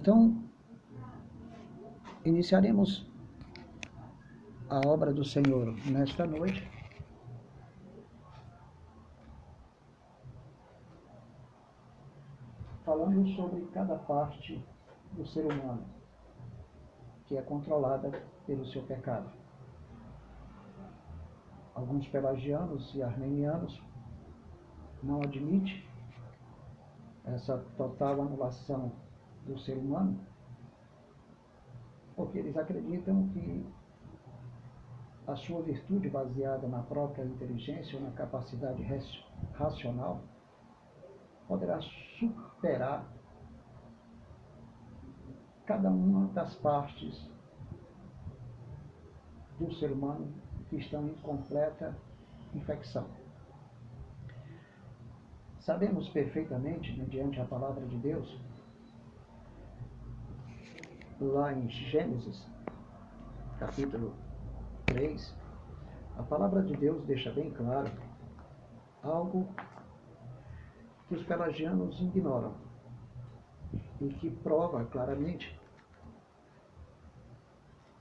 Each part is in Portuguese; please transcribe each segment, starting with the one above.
Então, iniciaremos a obra do Senhor nesta noite. Falando sobre cada parte do ser humano que é controlada pelo seu pecado. Alguns pelagianos e armenianos não admitem essa total anulação do ser humano, porque eles acreditam que a sua virtude baseada na própria inteligência ou na capacidade racional poderá superar cada uma das partes do ser humano que estão em completa infecção. Sabemos perfeitamente, mediante a palavra de Deus, lá em Gênesis, capítulo 3, a palavra de Deus deixa bem claro algo que os pelagianos ignoram e que prova claramente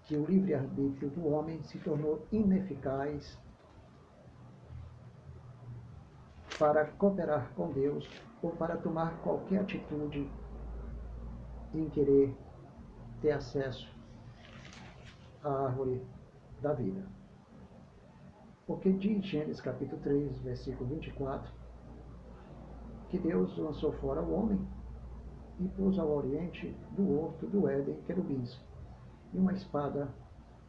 que o livre-arbítrio do homem se tornou ineficaz para cooperar com Deus ou para tomar qualquer atitude em querer ter acesso à árvore da vida. Porque diz Gênesis capítulo 3, versículo 24, que Deus lançou fora o homem e pôs ao oriente do horto do Éden querubins e uma espada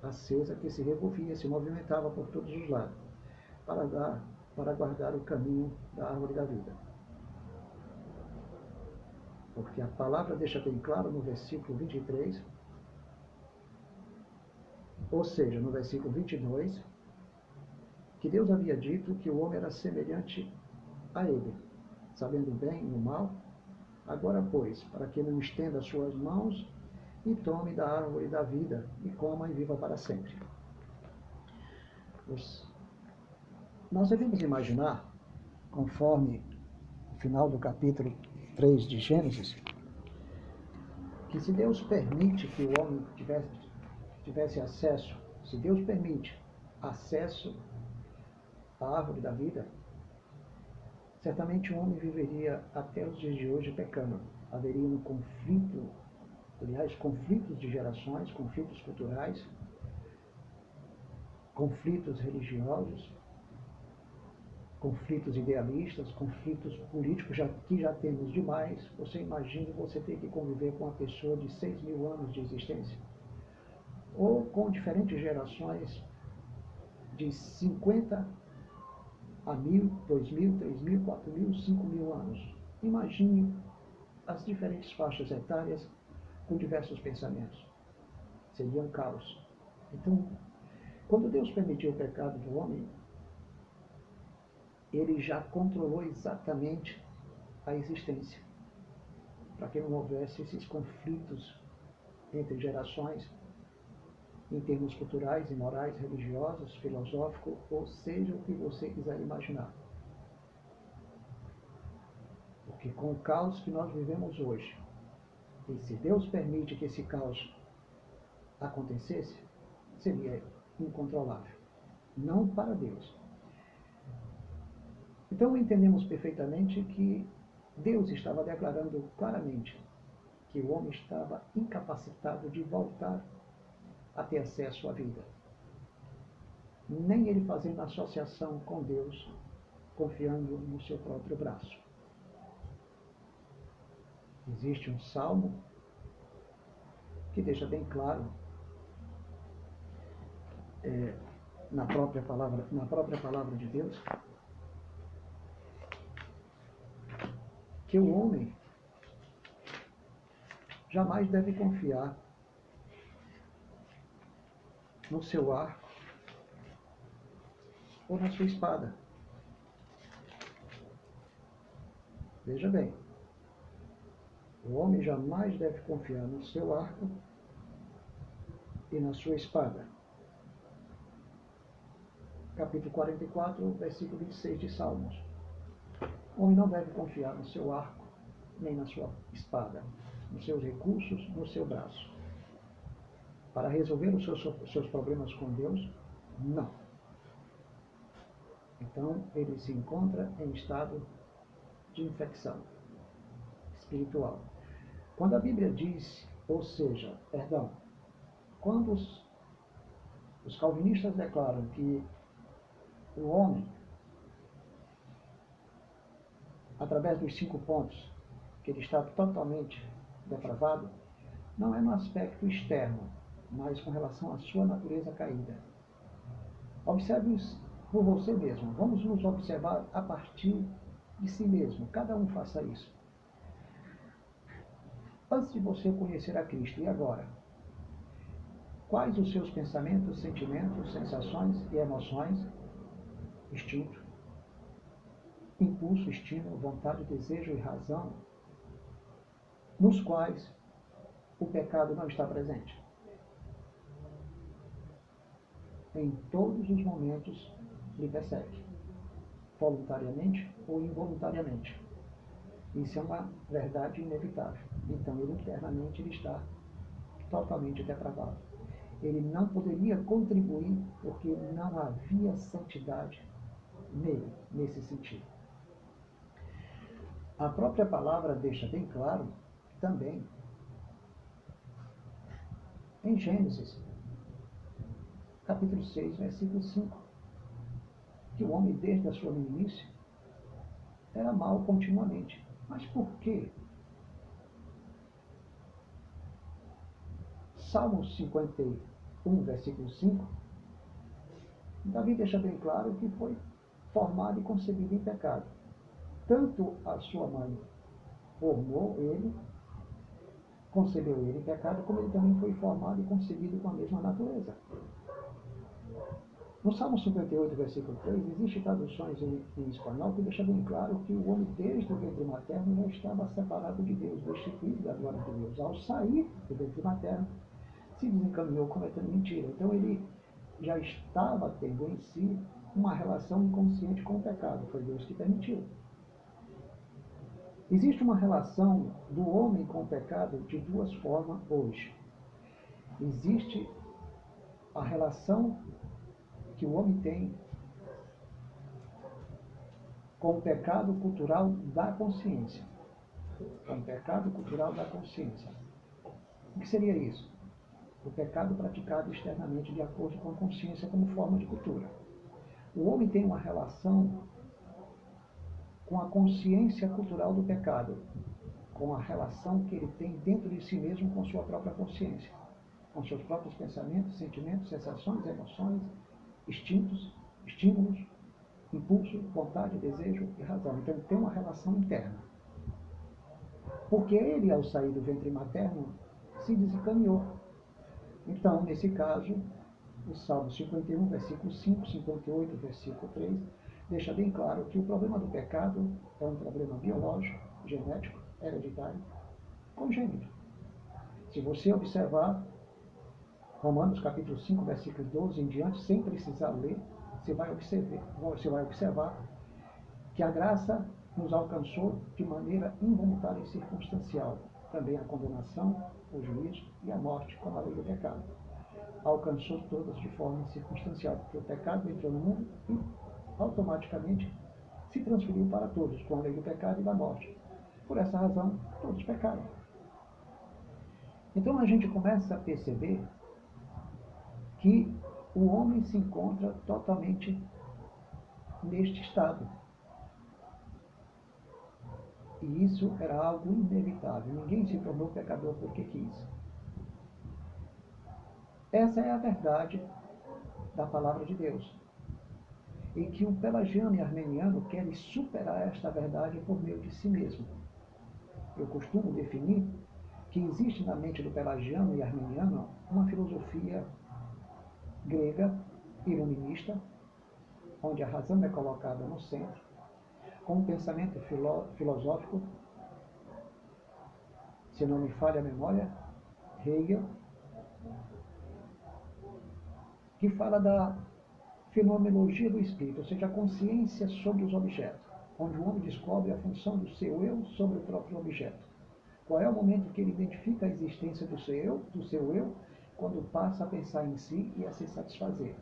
acesa que se revolvia, se movimentava por todos os lados, para, dar, para guardar o caminho da árvore da vida. Porque a palavra deixa bem claro no versículo 23, ou seja, no versículo 22, que Deus havia dito que o homem era semelhante a ele, sabendo bem e o mal. Agora, pois, para que não estenda suas mãos e tome da árvore da vida, e coma e viva para sempre. Nós devemos imaginar, conforme o final do capítulo 3 de Gênesis, que se Deus permite que o homem tivesse, tivesse acesso, se Deus permite acesso à árvore da vida, certamente o homem viveria até os dias de hoje pecando. Haveria um conflito aliás, conflitos de gerações, conflitos culturais, conflitos religiosos, conflitos idealistas, conflitos políticos, já, que já temos demais. Você imagina você ter que conviver com uma pessoa de 6 mil anos de existência? Ou com diferentes gerações de 50 a mil, dois mil, três mil, quatro mil, cinco mil anos. Imagine as diferentes faixas etárias com diversos pensamentos. Seria um caos. Então, quando Deus permitiu o pecado do homem, ele já controlou exatamente a existência, para que não houvesse esses conflitos entre gerações, em termos culturais e morais, religiosos, filosóficos, ou seja o que você quiser imaginar. Porque com o caos que nós vivemos hoje, e se Deus permite que esse caos acontecesse, seria incontrolável. Não para Deus. Então entendemos perfeitamente que Deus estava declarando claramente que o homem estava incapacitado de voltar a ter acesso à vida. Nem ele fazendo associação com Deus, confiando no seu próprio braço. Existe um salmo que deixa bem claro é, na própria palavra, na própria palavra de Deus, que o homem jamais deve confiar no seu arco ou na sua espada. Veja bem, o homem jamais deve confiar no seu arco e na sua espada. Capítulo 44, versículo 26 de Salmos. O homem não deve confiar no seu arco nem na sua espada. nos seus recursos, no seu braço. Para resolver os seus, problemas com Deus, não. Então, ele se encontra em estado de infecção espiritual. Quando a Bíblia diz, ou seja, perdão, quando os, os calvinistas declaram que o homem, através dos cinco pontos, que ele está totalmente depravado, não é no aspecto externo, mas com relação à sua natureza caída. Observe por você mesmo. Vamos nos observar a partir de si mesmo. Cada um faça isso. Antes de você conhecer a Cristo, e agora? Quais os seus pensamentos, sentimentos, sensações e emoções, instinto, impulso, estímulo, vontade, desejo e razão, nos quais o pecado não está presente? Em todos os momentos lhe persegue, voluntariamente ou involuntariamente. Isso é uma verdade inevitável. Então, ele internamente ele está totalmente depravado. Ele não poderia contribuir porque não havia santidade nele, nesse sentido. A própria palavra deixa bem claro também em Gênesis, capítulo 6, versículo 5, que o homem, desde a sua meninice, era mau continuamente. Mas por quê? Salmo 51, versículo 5, Davi deixa bem claro que foi formado e concebido em pecado. Tanto a sua mãe formou ele, concebeu ele em pecado, como ele também foi formado e concebido com a mesma natureza. No Salmo 58, versículo 3, existem traduções em, em, espanhol que deixam bem claro que o homem, desde o ventre materno, já estava separado de Deus, destituído da glória de Deus. Ao sair do ventre materno, se desencaminhou cometendo mentira. Então ele já estava tendo em si uma relação inconsciente com o pecado. Foi Deus que permitiu. Existe uma relação do homem com o pecado de duas formas hoje. Existe a relação que o homem tem com o pecado cultural da consciência. Com o pecado cultural da consciência. O que seria isso? o pecado praticado externamente de acordo com a consciência como forma de cultura. O homem tem uma relação com a consciência cultural do pecado, com a relação que ele tem dentro de si mesmo com sua própria consciência, com seus próprios pensamentos, sentimentos, sensações, emoções, instintos, estímulos, impulso, vontade, desejo e razão. Então ele tem uma relação interna. Porque ele, ao sair do ventre materno, se desencaminhou então, nesse caso, o Salmo 51, versículo 5, 58, versículo 3, deixa bem claro que o problema do pecado é um problema biológico, genético, hereditário, congênito. Se você observar Romanos capítulo 5, versículo 12 em diante, sem precisar ler, você vai observar, você vai observar que a graça nos alcançou de maneira involuntária e circunstancial. Também a condenação, o juízo e a morte com a lei do pecado. Alcançou todas de forma circunstancial, porque o pecado entrou no mundo e automaticamente se transferiu para todos, com a lei do pecado e da morte. Por essa razão, todos pecaram. Então a gente começa a perceber que o homem se encontra totalmente neste estado. E isso era algo inevitável. Ninguém se tornou pecador porque quis. Essa é a verdade da palavra de Deus. Em que o pelagiano e armeniano querem superar esta verdade por meio de si mesmo. Eu costumo definir que existe na mente do pelagiano e armeniano uma filosofia grega iluminista, onde a razão é colocada no centro com um pensamento filó filosófico, se não me falha a memória, Hegel, que fala da fenomenologia do espírito, ou seja, a consciência sobre os objetos, onde o homem descobre a função do seu eu sobre o próprio objeto. Qual é o momento que ele identifica a existência do seu eu, do seu eu, quando passa a pensar em si e a se satisfazer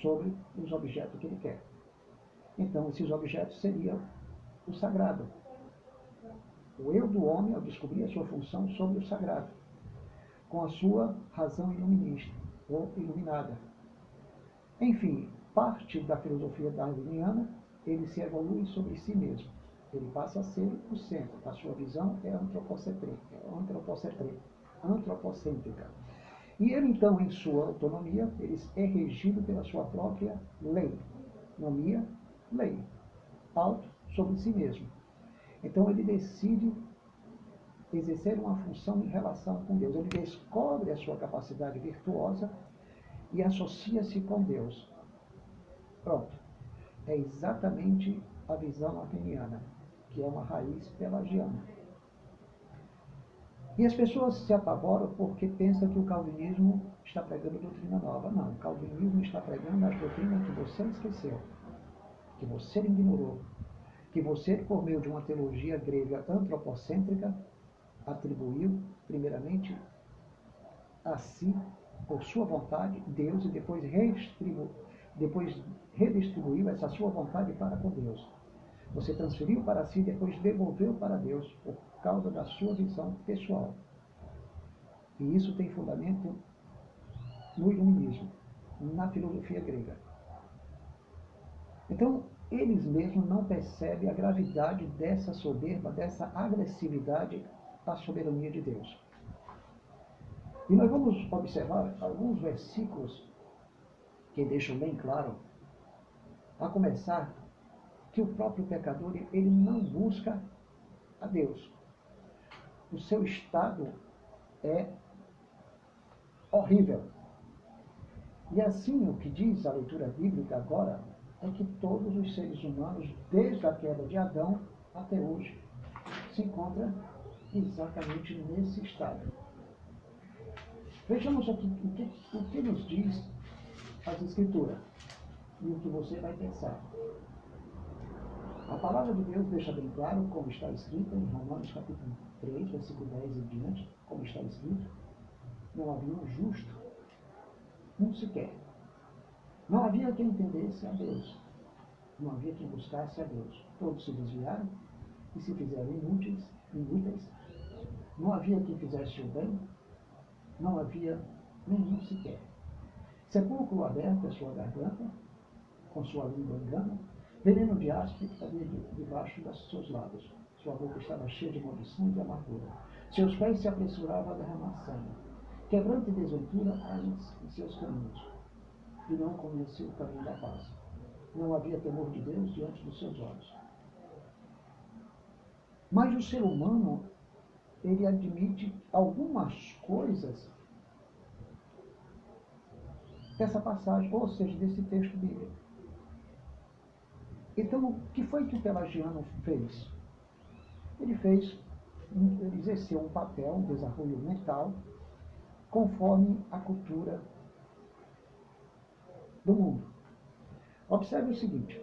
sobre os objetos que ele quer. Então, esses objetos seriam o sagrado. O eu do homem, ao descobrir a sua função sobre o sagrado, com a sua razão iluminista ou iluminada. Enfim, parte da filosofia darwiniana, ele se evolui sobre si mesmo. Ele passa a ser o centro. A sua visão é antropocêntrica. antropocêntrica. E ele, então, em sua autonomia, ele é regido pela sua própria lei. Nomia, lei. Auto sobre si mesmo. Então, ele decide exercer uma função em relação com Deus. Ele descobre a sua capacidade virtuosa e associa-se com Deus. Pronto. É exatamente a visão ateniana, que é uma raiz pelagiana. E as pessoas se apavoram porque pensam que o calvinismo está pregando doutrina nova. Não, o calvinismo está pregando as doutrinas que você esqueceu, que você ignorou, que você, por meio de uma teologia grega antropocêntrica, atribuiu, primeiramente, a si, por sua vontade, Deus, e depois, depois redistribuiu essa sua vontade para com Deus. Você transferiu para si depois devolveu para Deus por causa da sua visão pessoal. E isso tem fundamento no iluminismo, na filosofia grega. Então, eles mesmos não percebem a gravidade dessa soberba, dessa agressividade à soberania de Deus. E nós vamos observar alguns versículos que deixam bem claro, a começar que o próprio pecador ele não busca a Deus. O seu estado é horrível. E assim o que diz a leitura bíblica agora é que todos os seres humanos, desde a queda de Adão até hoje, se encontram exatamente nesse estado. Vejamos aqui o que, o que nos diz as Escrituras e o que você vai pensar. A palavra de Deus deixa bem claro, como está escrito em Romanos capítulo 3, versículo 10 e diante, como está escrito, não havia um justo, um sequer. Não havia quem entendesse a Deus. Não havia quem buscasse a Deus. Todos se desviaram e se fizeram inúteis, inúteis. Não havia quem fizesse o bem. Não havia nenhum sequer. Sepulcro aberto a sua garganta, com sua língua engana, Veneno de áspide havia debaixo dos seus lábios. Sua boca estava cheia de maldição e de amargura. Seus pés se apresuravam a derramar sangue. Quebrante e desventura há em seus caminhos. E não conheceu o caminho da paz. Não havia temor de Deus diante dos seus olhos. Mas o ser humano, ele admite algumas coisas dessa passagem, ou seja, desse texto bíblico. Então, o que foi que o Pelagiano fez? Ele fez, ele exerceu um papel, um desarrollo mental, conforme a cultura do mundo. Observe o seguinte: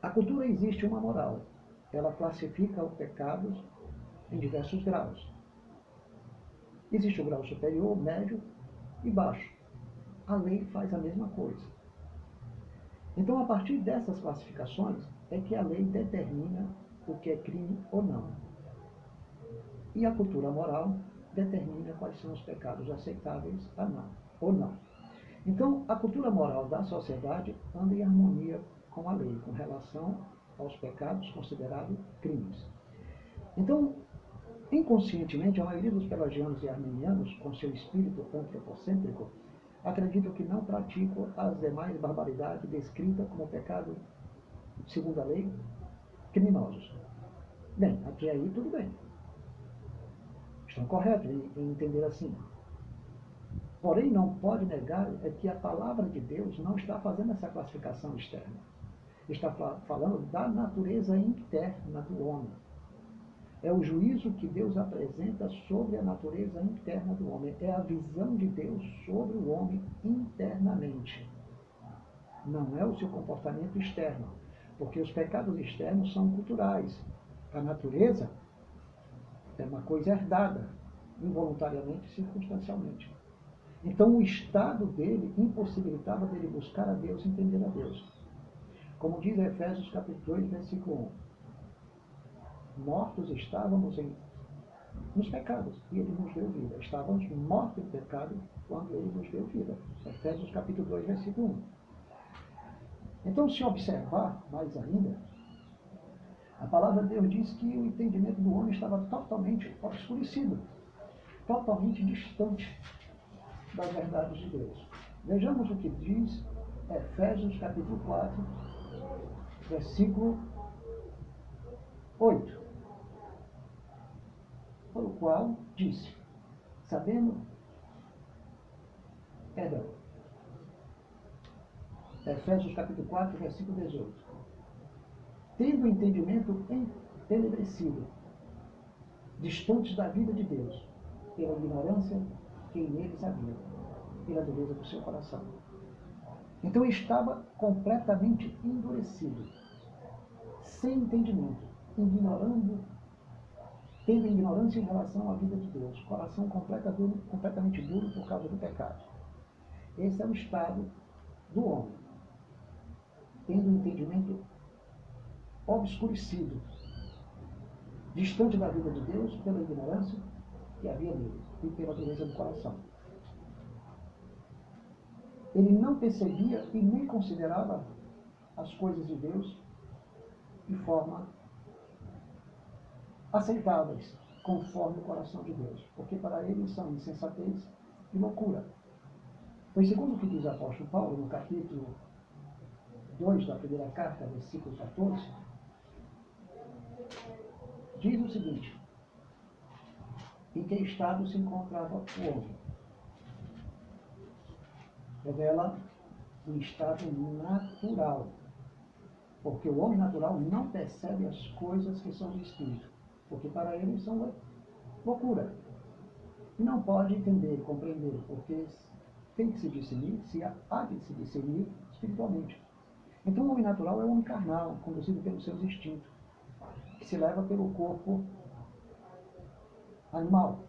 a cultura existe uma moral. Ela classifica os pecados em diversos graus. Existe o grau superior, médio e baixo. A lei faz a mesma coisa. Então, a partir dessas classificações, é que a lei determina o que é crime ou não. E a cultura moral determina quais são os pecados aceitáveis ou não. Então, a cultura moral da sociedade anda em harmonia com a lei, com relação aos pecados considerados crimes. Então, inconscientemente, a maioria dos pelagianos e armenianos, com seu espírito antropocêntrico, acredito que não praticam as demais barbaridades descritas como pecado, segundo a lei, criminosos. Bem, até aí tudo bem. Estão corretos em, em entender assim. Porém, não pode negar é que a palavra de Deus não está fazendo essa classificação externa. Está falando da natureza interna do homem. É o juízo que Deus apresenta sobre a natureza interna do homem. É a visão de Deus sobre o homem internamente. Não é o seu comportamento externo. Porque os pecados externos são culturais. A natureza É uma coisa herdada, involuntariamente e circunstancialmente. Então o estado dele impossibilitava dele buscar a Deus, entender a Deus. Como diz Efésios capítulo 2, versículo 1. Mortos estávamos em, nos pecados e ele nos deu vida. Estávamos mortos em pecado quando ele nos deu vida. Efésios capítulo 2, versículo 1. Então, se observar mais ainda, a palavra de Deus diz que o entendimento do homem estava totalmente obscurecido, totalmente distante das verdades de Deus. Vejamos o que diz Efésios capítulo 4, versículo 8. Por o qual disse, sabendo, perdão, Efésios capítulo 4, versículo 18. Tendo o entendimento entenebrecido, distantes da vida de Deus, pela ignorância que neles havia, pela dureza do seu coração. Então estava completamente endurecido, sem entendimento, ignorando, tendo ignorância em relação à vida de Deus, coração completamente duro por causa do pecado. Esse é o estado do homem, tendo o entendimento obscurecido, distante da vida de Deus pela ignorância que havia nele e pela dureza do coração. Ele não percebia e nem considerava as coisas de Deus de forma aceitáveis, conforme o coração de Deus, porque para ele são insensatez e loucura. Pois, segundo o que diz o apóstolo Paulo, no capítulo 2 da primeira carta, versículo 14, diz o seguinte: em que estado se encontrava o homem. Revela um estado natural, porque o homem natural não percebe as coisas que são do Espírito, porque para ele são loucura. E não pode entender, compreender, porque tem que se discernir, se há de se discernir espiritualmente. Então o homem natural é o homem carnal, conduzido pelos seus instintos, que se leva pelo corpo animal.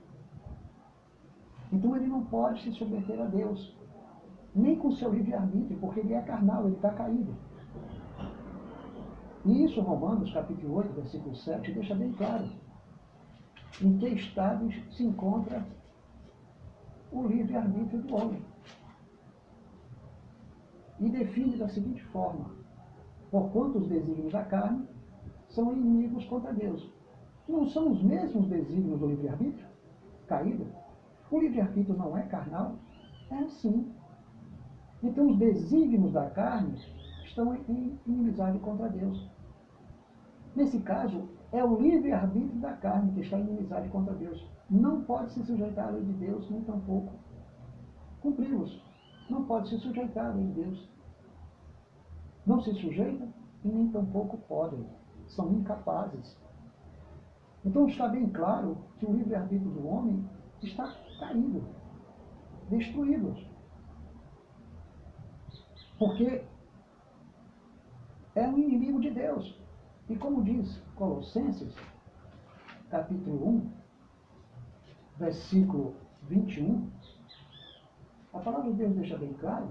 Então ele não pode se submeter a Deus, nem com seu livre-arbítrio, porque ele é carnal, ele está caído. E isso, Romanos capítulo 8, versículo 7, deixa bem claro em que estado se encontra o livre-arbítrio do homem. E define da seguinte forma: porquanto os desígnios da carne são inimigos contra Deus não são os mesmos desígnios do livre-arbítrio? Caída. O livre-arbítrio não é carnal? É assim. Então os desígnios da carne estão em inimizade contra Deus. Nesse caso, é o livre-arbítrio da carne que está em inimizade contra Deus. Não pode se sujeitar à lei de Deus, nem tampouco cumpri-los. Não pode se sujeitar à lei de Deus. Não se sujeita e nem tampouco podem. São incapazes. Então está bem claro que o livre-arbítrio do homem está caído, destruído. Porque é um inimigo de Deus. E como diz Colossenses, capítulo 1, versículo 21, a palavra de Deus deixa bem claro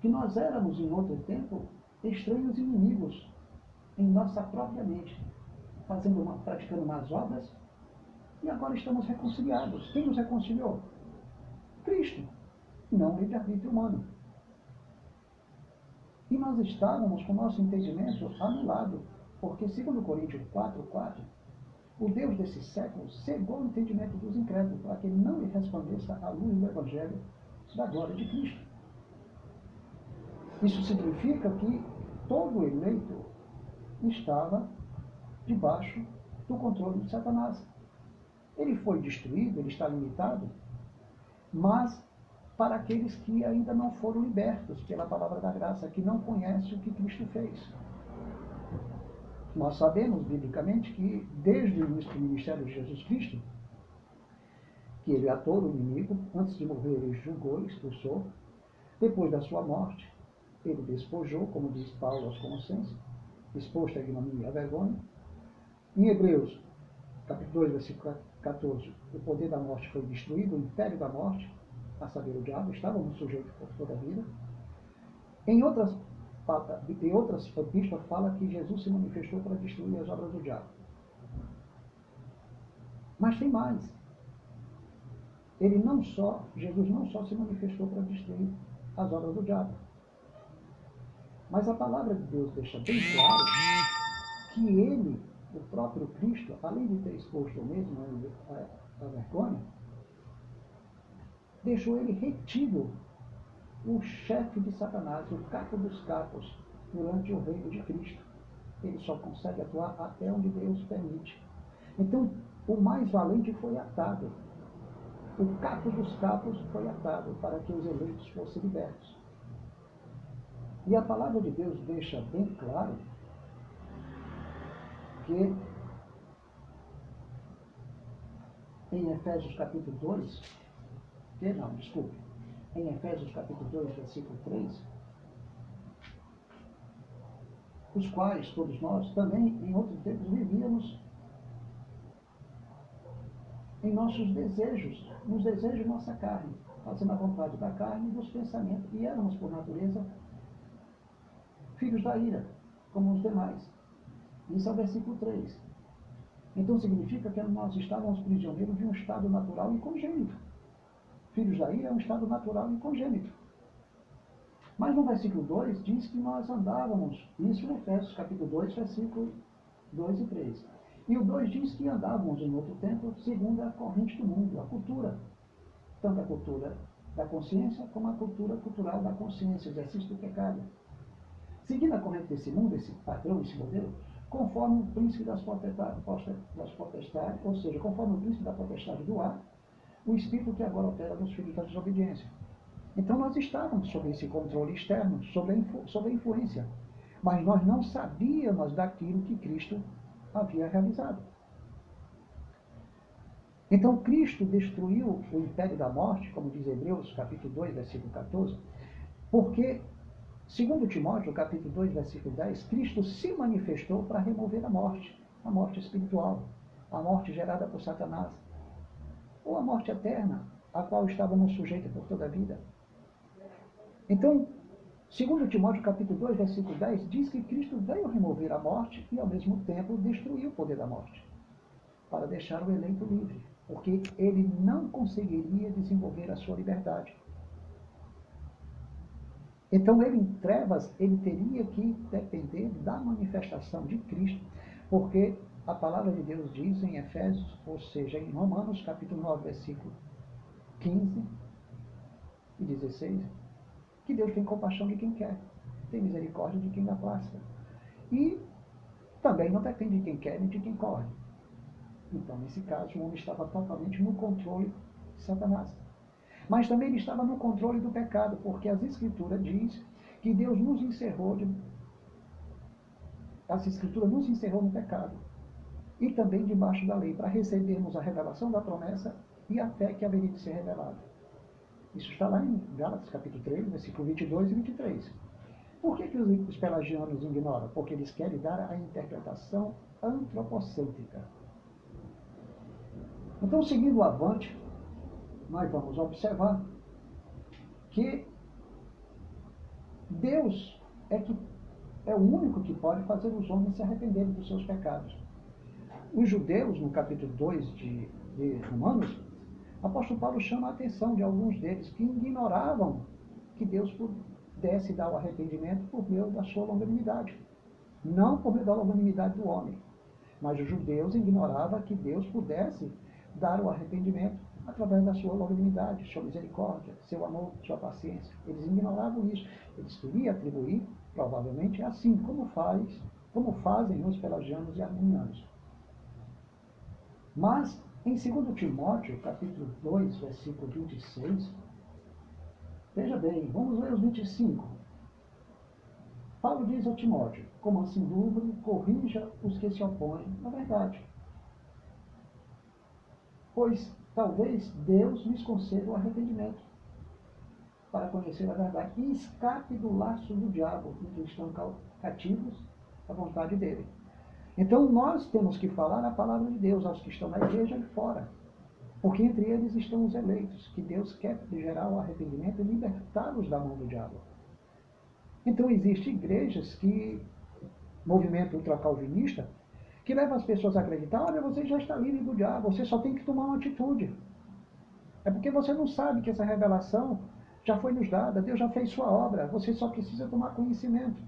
que nós éramos em outro tempo estranhos inimigos em nossa própria mente fazendo uma, praticando más obras, e agora estamos reconciliados. Quem nos reconciliou? Cristo, não livre-arbítrio humano. E nós estávamos com o nosso entendimento anulado, porque, segundo Coríntios 4, 4, o Deus desse século cegou o entendimento dos incrédulos, para que não lhe respondesse à luz do Evangelho da glória de Cristo. Isso significa que todo eleito estava debaixo do controle de Satanás. Ele foi destruído, ele está limitado, mas para aqueles que ainda não foram libertos pela palavra da graça, que não conhecem o que Cristo fez. Nós sabemos, biblicamente, que desde o início do ministério de Jesus Cristo, que ele atou o inimigo, antes de morrer ele julgou, expulsou, depois da sua morte, ele despojou, como diz Paulo aos Colossenses, exposto à ignomínia e à vergonha, em Hebreus, capítulo 2, versículo 14, o poder da morte foi destruído, o império da morte, a saber, o diabo, estava no sujeito por toda a vida. Em outras, em outras epístolas fala que Jesus se manifestou para destruir as obras do diabo. Mas tem mais. Ele não só, Jesus não só se manifestou para destruir as obras do diabo, mas a palavra de Deus deixa bem claro que ele, o próprio Cristo, além de ter exposto o mesmo a, a vergonha, deixou ele retido o chefe de Satanás, o capo dos capos, durante o reino de Cristo. Ele só consegue atuar até onde Deus permite. Então, o mais valente foi atado. O capo dos capos foi atado para que os eleitos fossem libertos. E a palavra de Deus deixa bem claro que em Efésios capítulo 2, não, desculpe, em Efésios capítulo 2, versículo 3, os quais todos nós também em outros tempos vivíamos em nossos desejos, nos desejos de nossa carne, fazendo a vontade da carne e dos pensamentos, e éramos por natureza filhos da ira, como os demais. Isso é o versículo 3. Então significa que nós estávamos prisioneiros de um estado natural e congênito. Filhos da ira é um estado natural e congênito. Mas no versículo 2 diz que nós andávamos, isso em Efésios capítulo 2, versículo 2 e 3. E o 2 diz que andávamos em outro tempo segundo a corrente do mundo, a cultura. Tanto a cultura da consciência como a cultura cultural da consciência, exercício do pecado. Seguindo a corrente desse mundo, esse padrão, esse modelo, conforme o príncipe das potestades, ou seja, conforme o príncipe da potestade do ar, o espírito que agora opera nos filhos da desobediência. Então nós estávamos sob esse controle externo, sob a, influ, sob a influência, mas nós não sabíamos daquilo que Cristo havia realizado. Então Cristo destruiu o império da morte, como diz Hebreus capítulo 2, versículo 14, porque Segundo Timóteo, capítulo 2, versículo 10, Cristo se manifestou para remover a morte, a morte espiritual, a morte gerada por Satanás, ou a morte eterna, a qual estávamos sujeitos por toda a vida. Então, segundo Timóteo, capítulo 2, versículo 10, diz que Cristo veio remover a morte e, ao mesmo tempo, destruir o poder da morte, para deixar o eleito livre, porque ele não conseguiria desenvolver a sua liberdade. Então, ele em trevas, ele teria que depender da manifestação de Cristo, porque a palavra de Deus diz em Efésios, ou seja, em Romanos, capítulo 9, versículo 15 e 16, que Deus tem compaixão de quem quer, tem misericórdia de quem dá plástico. E também não depende de quem quer nem de quem corre. Então, nesse caso, o homem estava totalmente no controle de Satanás. Mas também ele estava no controle do pecado, porque as Escrituras diz que Deus nos encerrou de. Essa Escritura nos encerrou no pecado. E também debaixo da lei, para recebermos a revelação da promessa e a fé que haveria de ser revelada. Isso está lá em Gálatas capítulo 3, versículo 22 e 23. Por que, que os pelagianos ignoram? Porque eles querem dar a interpretação antropocêntrica. Então, seguindo avante, nós vamos observar que Deus é, que, é o único que pode fazer os homens se arrependerem dos seus pecados. Os judeus, no capítulo 2 de, de Romanos, o apóstolo Paulo chama a atenção de alguns deles que ignoravam que Deus pudesse dar o arrependimento por meio da sua longanimidade. Não por meio da longanimidade do homem. Mas os judeus ignoravam que Deus pudesse dar o arrependimento através da sua longanimidade, sua misericórdia, seu amor, sua paciência. Eles ignoravam isso. Eles queriam atribuir, provavelmente, assim como faz, como fazem os pelagianos e arminianos. Mas, em 2 Timóteo, capítulo 2, versículo 26, veja bem, vamos ler os 25. Paulo diz a Timóteo, como assim dúvida, corrija os que se opõem na verdade. Pois talvez Deus lhes conceda o arrependimento para conhecer a verdade e escape do laço do diabo em que estão cativos à vontade dele. Então nós temos que falar a palavra de Deus aos que estão na igreja e fora. Porque entre eles estão os eleitos, que Deus quer gerar o arrependimento e libertá-los da mão do diabo. Então existem igrejas que, movimento ultracalvinista, que leva as pessoas a acreditar, olha, você já está livre do diabo, você só tem que tomar uma atitude. É porque você não sabe que essa revelação já foi nos dada, Deus já fez sua obra, você só precisa tomar conhecimento.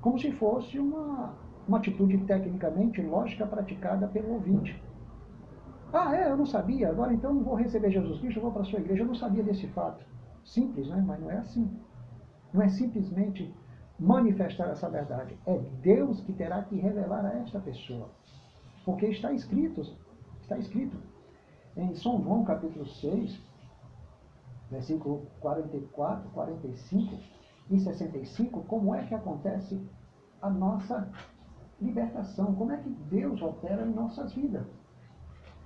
Como se fosse uma, uma atitude tecnicamente lógica praticada pelo ouvinte. Ah, é, eu não sabia, agora então não vou receber Jesus Cristo, eu vou para a sua igreja, eu não sabia desse fato. Simples, né? Mas não é assim. Não é simplesmente manifestar essa verdade. É Deus que terá que revelar a esta pessoa. Porque está escrito, está escrito em São João capítulo 6, versículo 44, 45 e 65, como é que acontece a nossa libertação, como é que Deus opera em nossas vidas.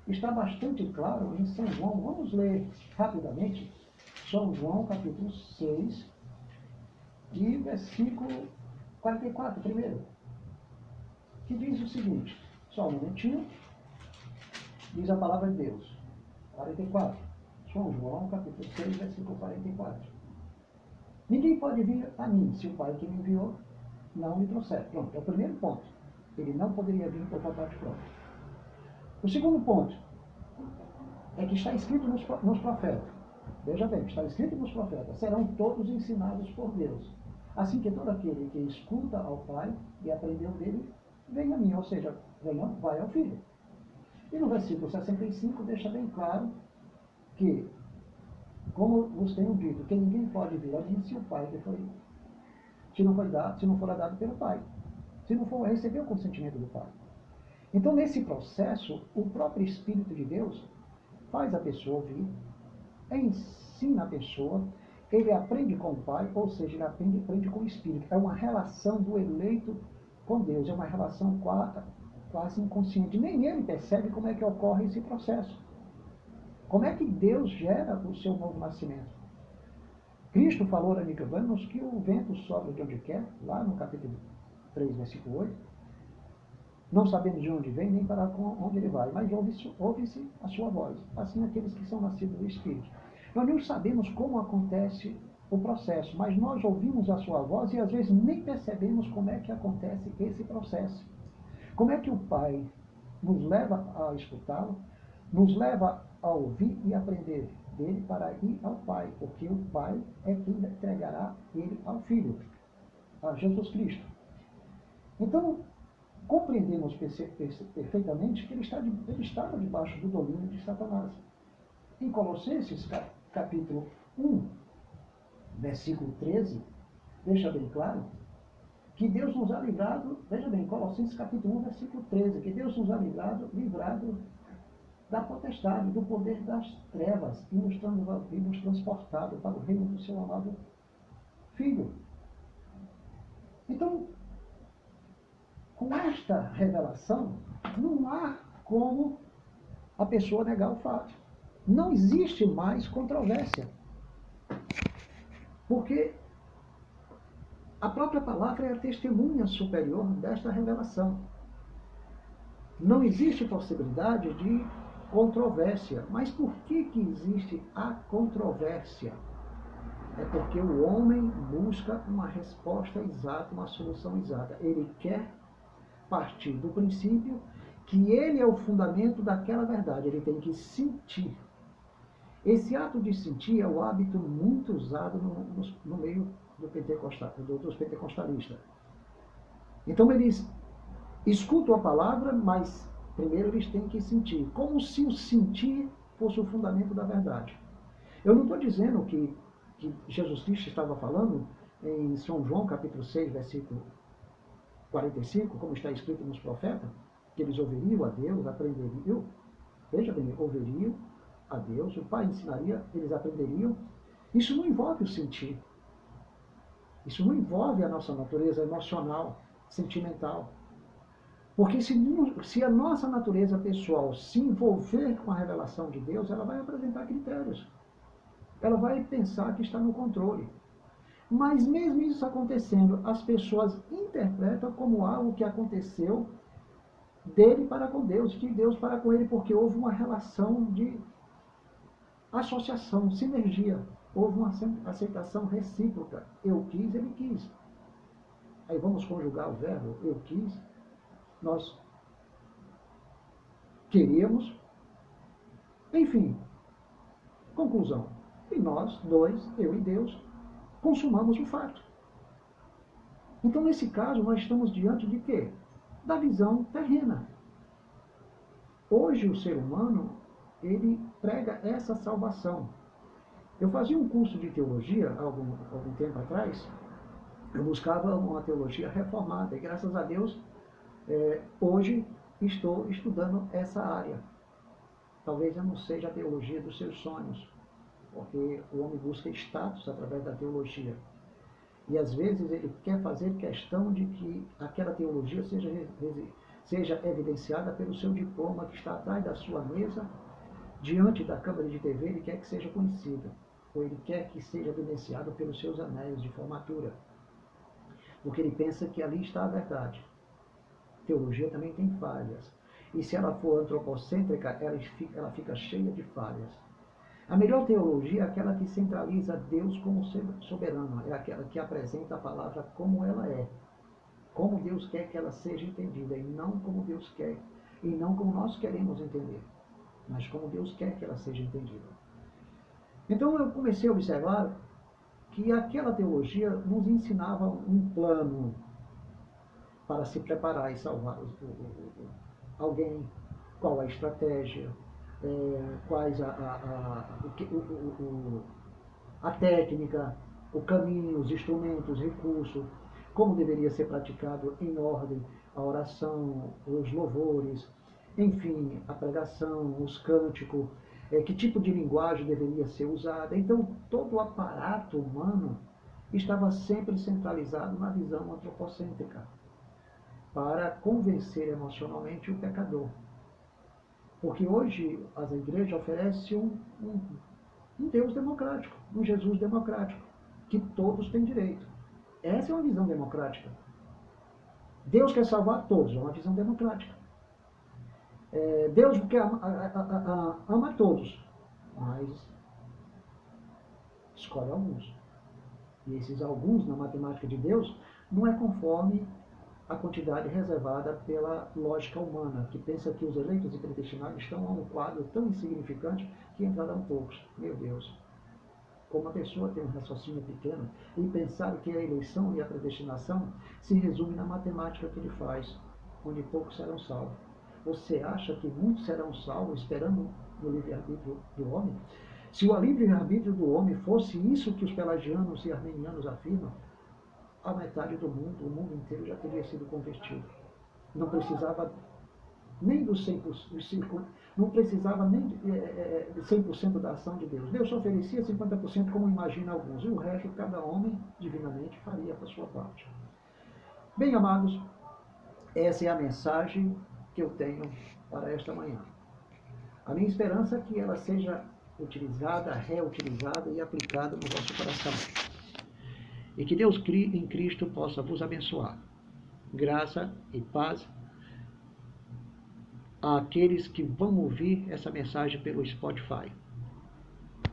Está bastante claro em São João, vamos ler rapidamente, São João capítulo 6, e versículo 44, primeiro, que diz o seguinte, só um momentinho, diz a palavra de Deus, 44, São João, capítulo 6, versículo 44. Ninguém pode vir a mim se o Pai que me enviou não me trouxer. Pronto, é o primeiro ponto. Ele não poderia vir por vontade própria. O segundo ponto é que está escrito nos, nos profetas. Veja bem, está escrito nos profetas: serão todos ensinados por Deus. Assim que todo aquele que escuta ao Pai e aprendeu dele, vem a mim, ou seja, venha, vai ao Filho. E no versículo 65 deixa bem claro que, como vos tenho dito, que ninguém pode vir a mim se o Pai não, foi dado, se não for dado pelo Pai, se não for receber o consentimento do Pai. Então, nesse processo, o próprio Espírito de Deus faz a pessoa ouvir, ensina a pessoa ele aprende com o Pai, ou seja, ele aprende, aprende com o Espírito. É uma relação do eleito com Deus, é uma relação quase, inconsciente. Nem ele percebe como é que ocorre esse processo. Como é que Deus gera o seu novo nascimento? Cristo falou a Nicodemus que o vento sopra de onde quer, lá no capítulo 3, versículo 8, não sabendo de onde vem nem para onde ele vai, mas ouve-se ouve a sua voz. Assim aqueles que são nascidos do Espírito. Nós não sabemos como acontece o processo, mas nós ouvimos a sua voz e às vezes nem percebemos como é que acontece esse processo. Como é que o Pai nos leva a escutá-lo, nos leva a ouvir e aprender dele para ir ao Pai, porque o Pai é quem entregará ele ao Filho, a Jesus Cristo. Então, compreendemos perfeitamente que ele, está, ele estava debaixo do domínio de Satanás. Em Colossenses, capítulo 1, versículo 13, deixa bem claro que Deus nos ha livrado, veja bem, Colossenses capítulo 1, versículo 13, que Deus nos ha livrado, livrado da potestade, do poder das trevas e nos, e nos transportado para o reino do seu amado Filho. Então, com esta revelação, não há como a pessoa negar o fato não existe mais controvérsia. Porque a própria palavra é a testemunha superior desta revelação. Não existe possibilidade de controvérsia. Mas por que, que existe a controvérsia? É porque o homem busca uma resposta exata, uma solução exata. Ele quer partir do princípio que ele é o fundamento daquela verdade. Ele tem que sentir esse ato de sentir é o hábito muito usado no, no, no meio do pentecostal, do, dos pentecostalistas. Então eles escutam a palavra, mas primeiro eles têm que sentir, como se o sentir fosse o fundamento da verdade. Eu não estou dizendo que, que Jesus Cristo estava falando em São João capítulo 6, versículo 45, como está escrito nos profetas, que eles ouviriam a Deus, aprenderiam, veja bem, ouviriam, a Deus, o Pai ensinaria, eles aprenderiam. Isso não envolve o sentir. Isso não envolve a nossa natureza emocional, sentimental. Porque se, se a nossa natureza pessoal se envolver com a revelação de Deus, ela vai apresentar critérios. Ela vai pensar que está no controle. Mas mesmo isso acontecendo, as pessoas interpretam como algo que aconteceu dele para com Deus, de Deus para com ele, porque houve uma relação de associação, sinergia. Houve uma aceitação recíproca. Eu quis, ele quis. Aí vamos conjugar o verbo eu quis. Nós queríamos. Enfim, conclusão. E nós, dois, eu e Deus, consumamos o fato. Então, nesse caso, nós estamos diante de quê? Da visão terrena. Hoje, o ser humano, ele prega essa salvação. Eu fazia um curso de teologia algum, algum tempo atrás, eu buscava uma teologia reformada, e graças a Deus, é, hoje estou estudando essa área. Talvez eu não seja a teologia dos seus sonhos, porque o homem busca status através da teologia. E às vezes ele quer fazer questão de que aquela teologia seja, seja evidenciada pelo seu diploma que está atrás da sua mesa, diante da câmara de TV, ele quer que seja conhecida, ou ele quer que seja evidenciado pelos seus anéis de formatura, porque ele pensa que ali está a verdade. Teologia também tem falhas. E se ela for antropocêntrica, ela fica, ela fica cheia de falhas. A melhor teologia é aquela que centraliza Deus como soberano, é aquela que apresenta a palavra como ela é, como Deus quer que ela seja entendida, e não como Deus quer, e não como nós queremos entender, mas como Deus quer que ela seja entendida. Então eu comecei a observar que aquela teologia nos ensinava um plano para se preparar e salvar alguém, qual a estratégia, é, quais a, a, a, o, o, a técnica, o caminho, os instrumentos, recursos, como deveria ser praticado em ordem a oração, os louvores, enfim, a pregação, os cânticos, é, que tipo de linguagem deveria ser usada. Então, todo o aparato humano estava sempre centralizado na visão antropocêntrica, para convencer emocionalmente o pecador. Porque hoje as igrejas oferecem um, um, um Deus democrático, um Jesus democrático, que todos têm direito. Essa é uma visão democrática. Deus quer salvar todos, é uma visão democrática. É, Deus quer ama, ama, ama todos, mas escolhe alguns. E esses alguns, na matemática de Deus, não é conforme a quantidade reservada pela lógica humana, que pensa que os eleitos e predestinados estão a um quadro tão insignificante que entrarão poucos. Meu Deus! Como a pessoa tem um raciocínio pequeno e pensar que a eleição e a predestinação se resume na matemática que ele faz, onde poucos serão salvos. Você acha que muitos serão salvos esperando no livre-arbítrio do homem? Se o livre-arbítrio do homem fosse isso que os pelagianos e armenianos afirmam, a metade do mundo, o mundo inteiro já teria sido convertido. Não precisava nem do 100%, não precisava nem de, é, de 100% da ação de Deus. Deus oferecia 50% como imagina alguns, e o resto cada homem divinamente faria a sua parte. Bem, amados, essa é a mensagem que eu tenho para esta manhã. A minha esperança é que ela seja utilizada, reutilizada e aplicada no vosso coração e que Deus em Cristo possa vos abençoar. Graça e paz àqueles que vão ouvir essa mensagem pelo Spotify.